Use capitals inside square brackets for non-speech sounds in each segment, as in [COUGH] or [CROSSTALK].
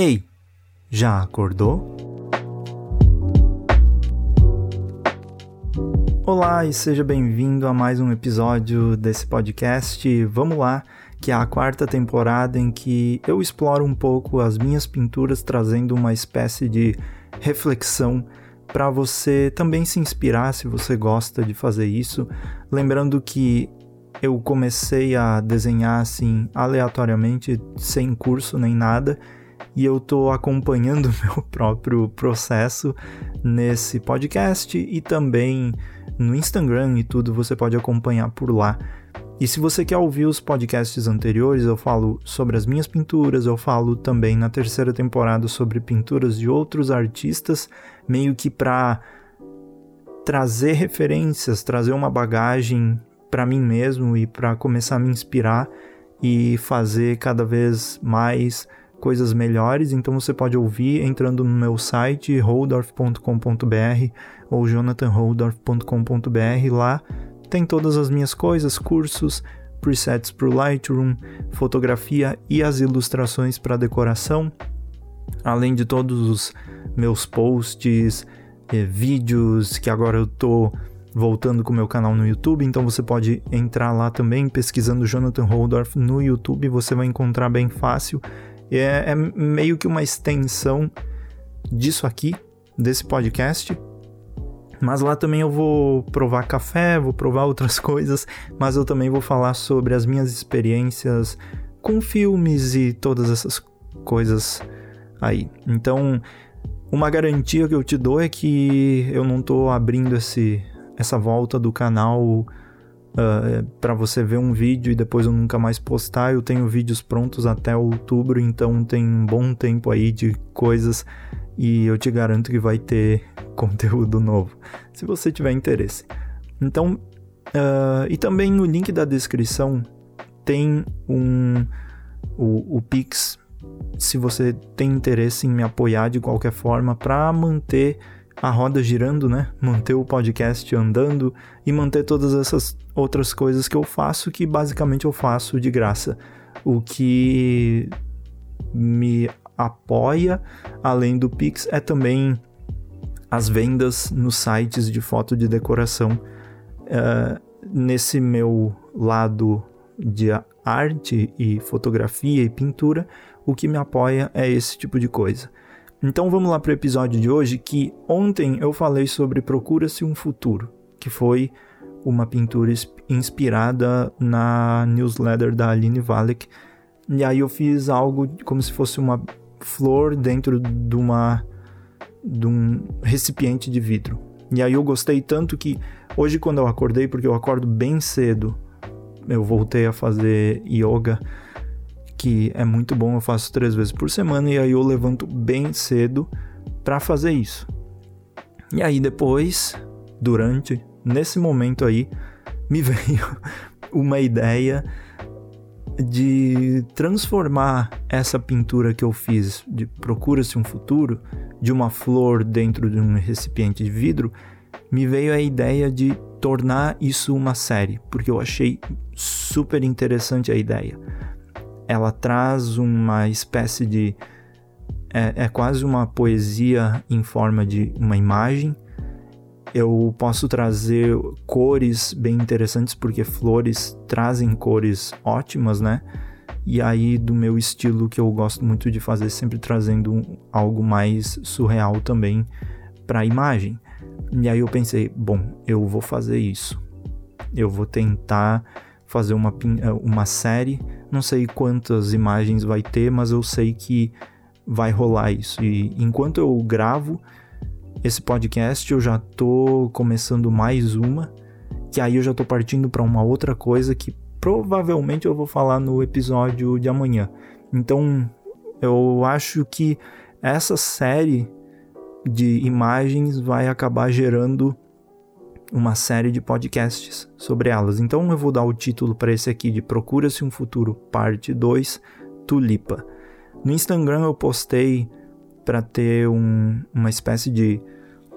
Ei, já acordou? Olá e seja bem-vindo a mais um episódio desse podcast. Vamos lá, que é a quarta temporada em que eu exploro um pouco as minhas pinturas, trazendo uma espécie de reflexão para você também se inspirar se você gosta de fazer isso. Lembrando que eu comecei a desenhar assim aleatoriamente, sem curso nem nada, e eu tô acompanhando [LAUGHS] meu próprio processo nesse podcast e também no Instagram e tudo, você pode acompanhar por lá. E se você quer ouvir os podcasts anteriores, eu falo sobre as minhas pinturas, eu falo também na terceira temporada sobre pinturas de outros artistas, meio que para trazer referências, trazer uma bagagem para mim mesmo e para começar a me inspirar e fazer cada vez mais coisas melhores. Então você pode ouvir entrando no meu site holdorf.com.br ou jonathanholdorf.com.br. Lá tem todas as minhas coisas, cursos, presets para o Lightroom, fotografia e as ilustrações para decoração, além de todos os meus posts, eh, vídeos que agora eu tô voltando com o meu canal no YouTube, então você pode entrar lá também pesquisando Jonathan Holdorf no YouTube, você vai encontrar bem fácil. É, é meio que uma extensão disso aqui, desse podcast. Mas lá também eu vou provar café, vou provar outras [LAUGHS] coisas, mas eu também vou falar sobre as minhas experiências com filmes e todas essas coisas aí. Então, uma garantia que eu te dou é que eu não tô abrindo esse essa volta do canal uh, ah, para você ver um vídeo e depois eu nunca mais postar. Eu tenho vídeos prontos até outubro, então tem um bom tempo aí de coisas e eu te garanto que vai ter [LAUGHS] conteúdo novo, se você tiver interesse. Então, uh, e também no link da descrição tem um o, o Pix, se você tem interesse em me apoiar de qualquer forma para manter a roda girando, né? Manter o podcast andando e manter todas essas outras coisas que eu faço, que basicamente eu faço de graça. O que me apoia, além do Pix, é também as vendas nos sites de foto de decoração. Uh, nesse meu lado de arte e fotografia e pintura, o que me apoia é esse tipo de coisa. Então vamos lá para o episódio de hoje que ontem eu falei sobre Procura-se um Futuro, que foi uma pintura inspirada na newsletter da Aline Valek. E aí eu fiz algo como se fosse uma flor dentro de uma de um recipiente de vidro. E aí eu gostei tanto que hoje quando eu acordei, porque eu acordo bem cedo, eu voltei a fazer yoga que é muito bom, eu faço três vezes por semana e aí eu levanto bem cedo para fazer isso. E aí depois, durante, nesse momento aí, me [LAUGHS] veio uma ideia de transformar essa pintura que eu fiz de Procura-se um Futuro, de uma flor dentro de um recipiente de vidro, me veio a ideia de tornar isso uma série, porque eu achei super interessante a ideia ela traz uma espécie de. É, é quase uma poesia em forma de uma imagem. Eu posso trazer cores bem interessantes, porque flores trazem cores ótimas, né? E aí, do meu estilo que eu gosto muito de fazer, sempre trazendo algo mais surreal também para a imagem. E aí eu pensei, bom, eu vou fazer isso. Eu vou tentar fazer uma, uma série não sei quantas imagens vai ter, mas eu sei que vai rolar isso. E enquanto eu gravo esse podcast, eu já tô começando mais uma, que aí eu já tô partindo para uma outra coisa que provavelmente eu vou falar no episódio de amanhã. Então, eu acho que essa série de imagens vai acabar gerando uma série de podcasts sobre elas. Então eu vou dar o título para esse aqui de Procura-se um Futuro, parte 2, Tulipa. No Instagram eu postei para ter um, uma espécie de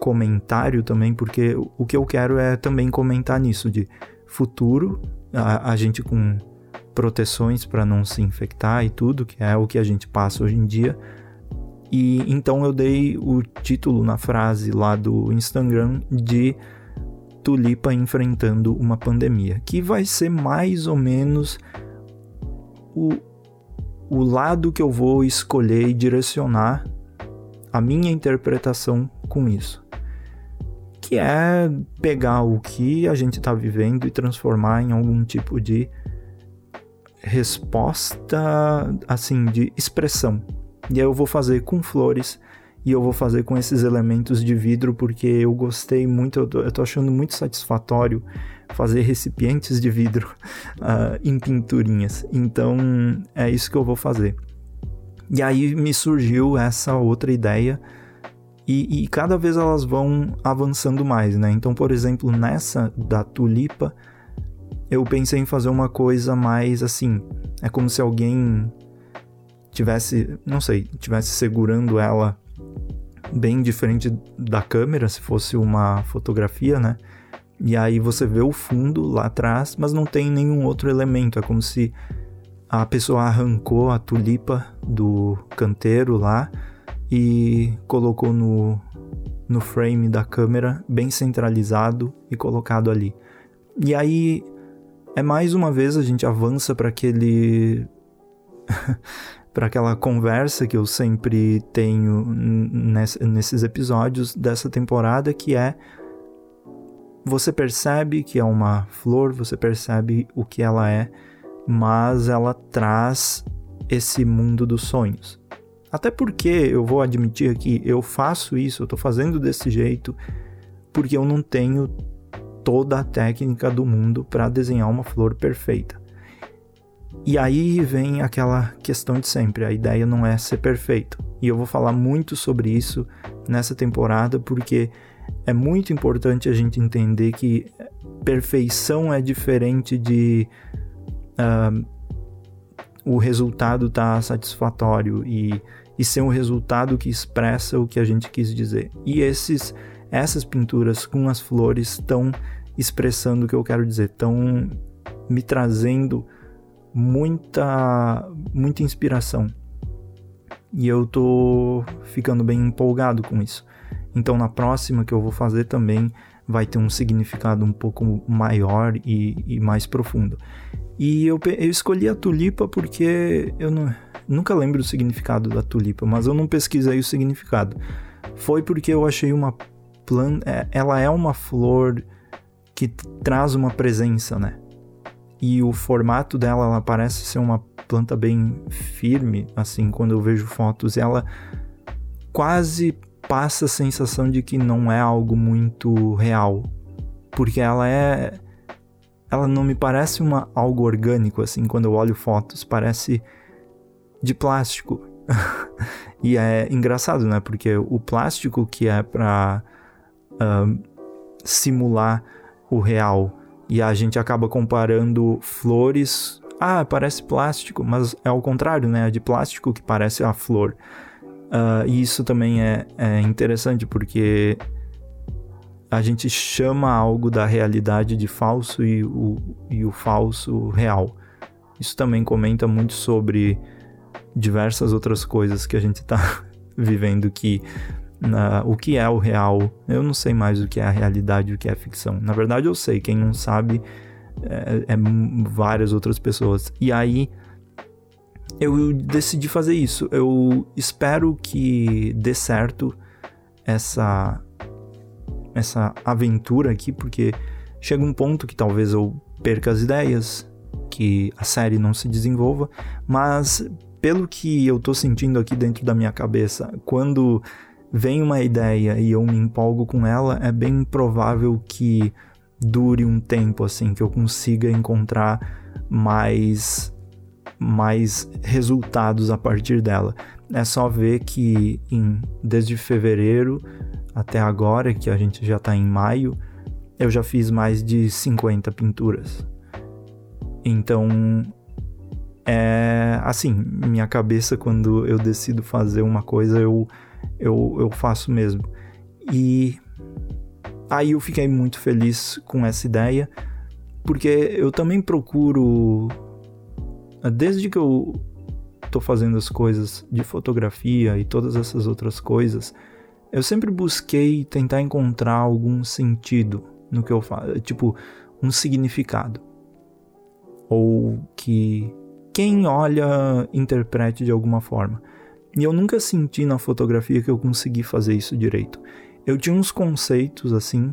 comentário também, porque o que eu quero é também comentar nisso de futuro, a, a gente com proteções para não se infectar e tudo, que é o que a gente passa hoje em dia, E então eu dei o título na frase lá do Instagram de Tulipa enfrentando uma pandemia, que vai ser mais ou menos o, o lado que eu vou escolher e direcionar a minha interpretação com isso. Que é pegar o que a gente está vivendo e transformar em algum tipo de resposta, assim, de expressão. E aí eu vou fazer com flores e eu vou fazer com esses elementos de vidro porque eu gostei muito, eu tô, achando muito satisfatório fazer recipientes de vidro uh, [LAUGHS] em pinturinhas. Então é isso que eu vou fazer. E aí me surgiu essa outra ideia e, e cada vez elas vão avançando mais, né? Então, por exemplo, nessa da tulipa, eu pensei em fazer uma coisa mais assim. É como se alguém tivesse, não sei, tivesse segurando ela bem diferente da câmera, se fosse uma fotografia, né? E aí você vê o fundo lá atrás, mas não tem nenhum outro elemento. É como se a pessoa arrancou a tulipa do canteiro lá e colocou no, no frame da câmera, bem centralizado e colocado ali. E aí é mais uma vez a gente avança para aquele [LAUGHS] para aquela conversa que eu sempre tenho nesses episódios dessa temporada, que é você percebe que é uma flor, você percebe o que ela é, mas ela traz esse mundo dos sonhos. Até porque eu vou admitir aqui, eu faço isso, eu tô fazendo desse jeito porque eu não tenho toda a técnica do mundo para desenhar uma flor perfeita. E aí vem aquela questão de sempre: a ideia não é ser perfeito. E eu vou falar muito sobre isso nessa temporada porque é muito importante a gente entender que perfeição é diferente de uh, o resultado estar tá satisfatório e, e ser um resultado que expressa o que a gente quis dizer. E esses, essas pinturas com as flores estão expressando o que eu quero dizer, estão me trazendo muita muita inspiração. E eu tô ficando bem empolgado com isso. Então na próxima que eu vou fazer também vai ter um significado um pouco maior e, e mais profundo. E eu, eu, escolhi a tulipa porque eu não, nunca lembro o significado da tulipa, mas eu não pesquisei o significado. Foi porque eu achei uma planta. É, ela é uma flor que traz uma presença, né? E o formato dela, ela parece ser uma planta bem firme, assim, quando eu vejo fotos, ela quase passa a sensação de que não é algo muito real, porque ela é ela não me parece uma algo orgânico assim, quando eu olho fotos, parece de plástico. [LAUGHS] e é engraçado, né? Porque o plástico que é para uh, simular o real e a gente acaba comparando flores. Ah, parece plástico, mas é ao contrário, né? É de plástico que parece a flor. Uh, e isso também é, é interessante porque a gente chama algo da realidade de falso e o, e o falso real. Isso também comenta muito sobre diversas outras coisas que a gente está [LAUGHS] vivendo que na, o que é o real. Eu não sei mais o que é a realidade o que é a ficção. Na verdade, eu sei. Quem não sabe é, é várias outras pessoas. E aí eu decidi fazer isso. Eu espero que dê certo essa essa aventura aqui, porque chega um ponto que talvez eu perca as ideias, que a série não se desenvolva, mas pelo que eu tô sentindo aqui dentro da minha cabeça, quando vem uma ideia e eu me empolgo com ela, é bem provável que dure um tempo assim, que eu consiga encontrar mais mais resultados a partir dela. É só ver que em, desde fevereiro até agora, que a gente já está em maio, eu já fiz mais de 50 pinturas. Então, é assim, minha cabeça quando eu decido fazer uma coisa, eu eu, eu faço mesmo. E aí eu fiquei muito feliz com essa ideia, porque eu também procuro, desde que eu tô fazendo as coisas de fotografia e todas essas outras coisas, eu sempre busquei tentar encontrar algum sentido no que eu faço, tipo, um significado. Ou que quem olha interprete de alguma forma. E eu nunca senti na fotografia que eu consegui fazer isso direito. Eu tinha uns conceitos assim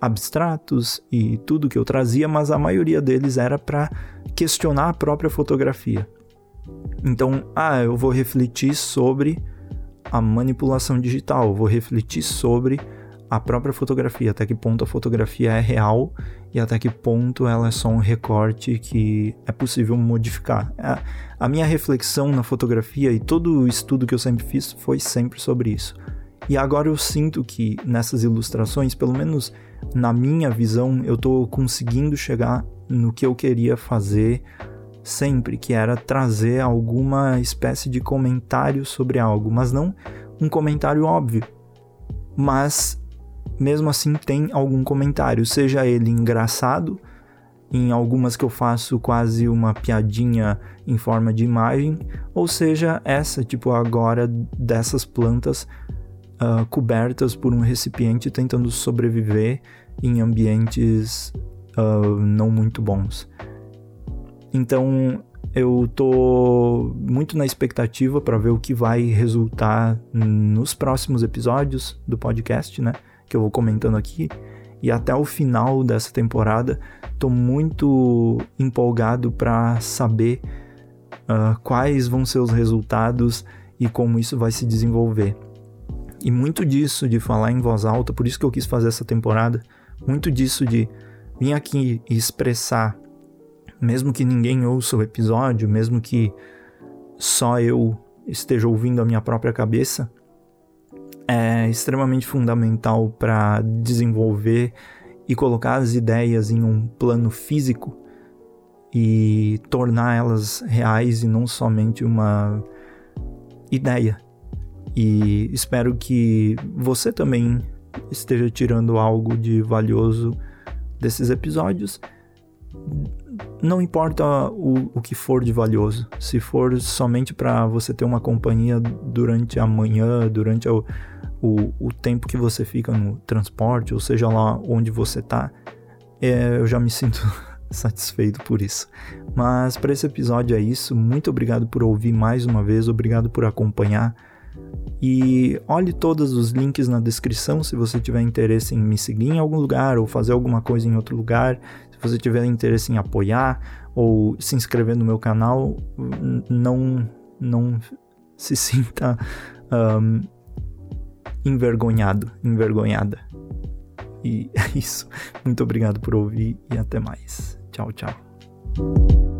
abstratos e tudo que eu trazia, mas a maioria deles era para questionar a própria fotografia. Então, ah, eu vou refletir sobre a manipulação digital, vou refletir sobre a própria fotografia, até que ponto a fotografia é real e até que ponto ela é só um recorte que é possível modificar. A, a minha reflexão na fotografia e todo o estudo que eu sempre fiz foi sempre sobre isso. E agora eu sinto que nessas ilustrações, pelo menos na minha visão, eu estou conseguindo chegar no que eu queria fazer sempre, que era trazer alguma espécie de comentário sobre algo, mas não um comentário óbvio. Mas mesmo assim tem algum comentário, seja ele engraçado, em algumas que eu faço quase uma piadinha em forma de imagem, ou seja essa, tipo agora dessas plantas uh, cobertas por um recipiente tentando sobreviver em ambientes uh, não muito bons. Então eu tô muito na expectativa para ver o que vai resultar nos próximos episódios do podcast, né? Que eu vou comentando aqui. E até o final dessa temporada, estou muito empolgado para saber uh, quais vão ser os resultados e como isso vai se desenvolver. E muito disso de falar em voz alta, por isso que eu quis fazer essa temporada, muito disso de vir aqui e expressar, mesmo que ninguém ouça o episódio, mesmo que só eu esteja ouvindo a minha própria cabeça, é extremamente fundamental para desenvolver e colocar as ideias em um plano físico e tornar elas reais e não somente uma ideia. E espero que você também esteja tirando algo de valioso desses episódios. Não importa o, o que for de valioso, se for somente para você ter uma companhia durante a manhã, durante o, o, o tempo que você fica no transporte, ou seja lá onde você tá, é, eu já me sinto [LAUGHS] satisfeito por isso. Mas para esse episódio é isso. Muito obrigado por ouvir mais uma vez, obrigado por acompanhar. E olhe todos os links na descrição se você tiver interesse em me seguir em algum lugar ou fazer alguma coisa em outro lugar. Se você tiver interesse em apoiar ou se inscrever no meu canal, não, não se [LAUGHS] sinta um, envergonhado, envergonhada. E [LAUGHS] é isso. Muito obrigado por ouvir e até mais. Tchau, tchau.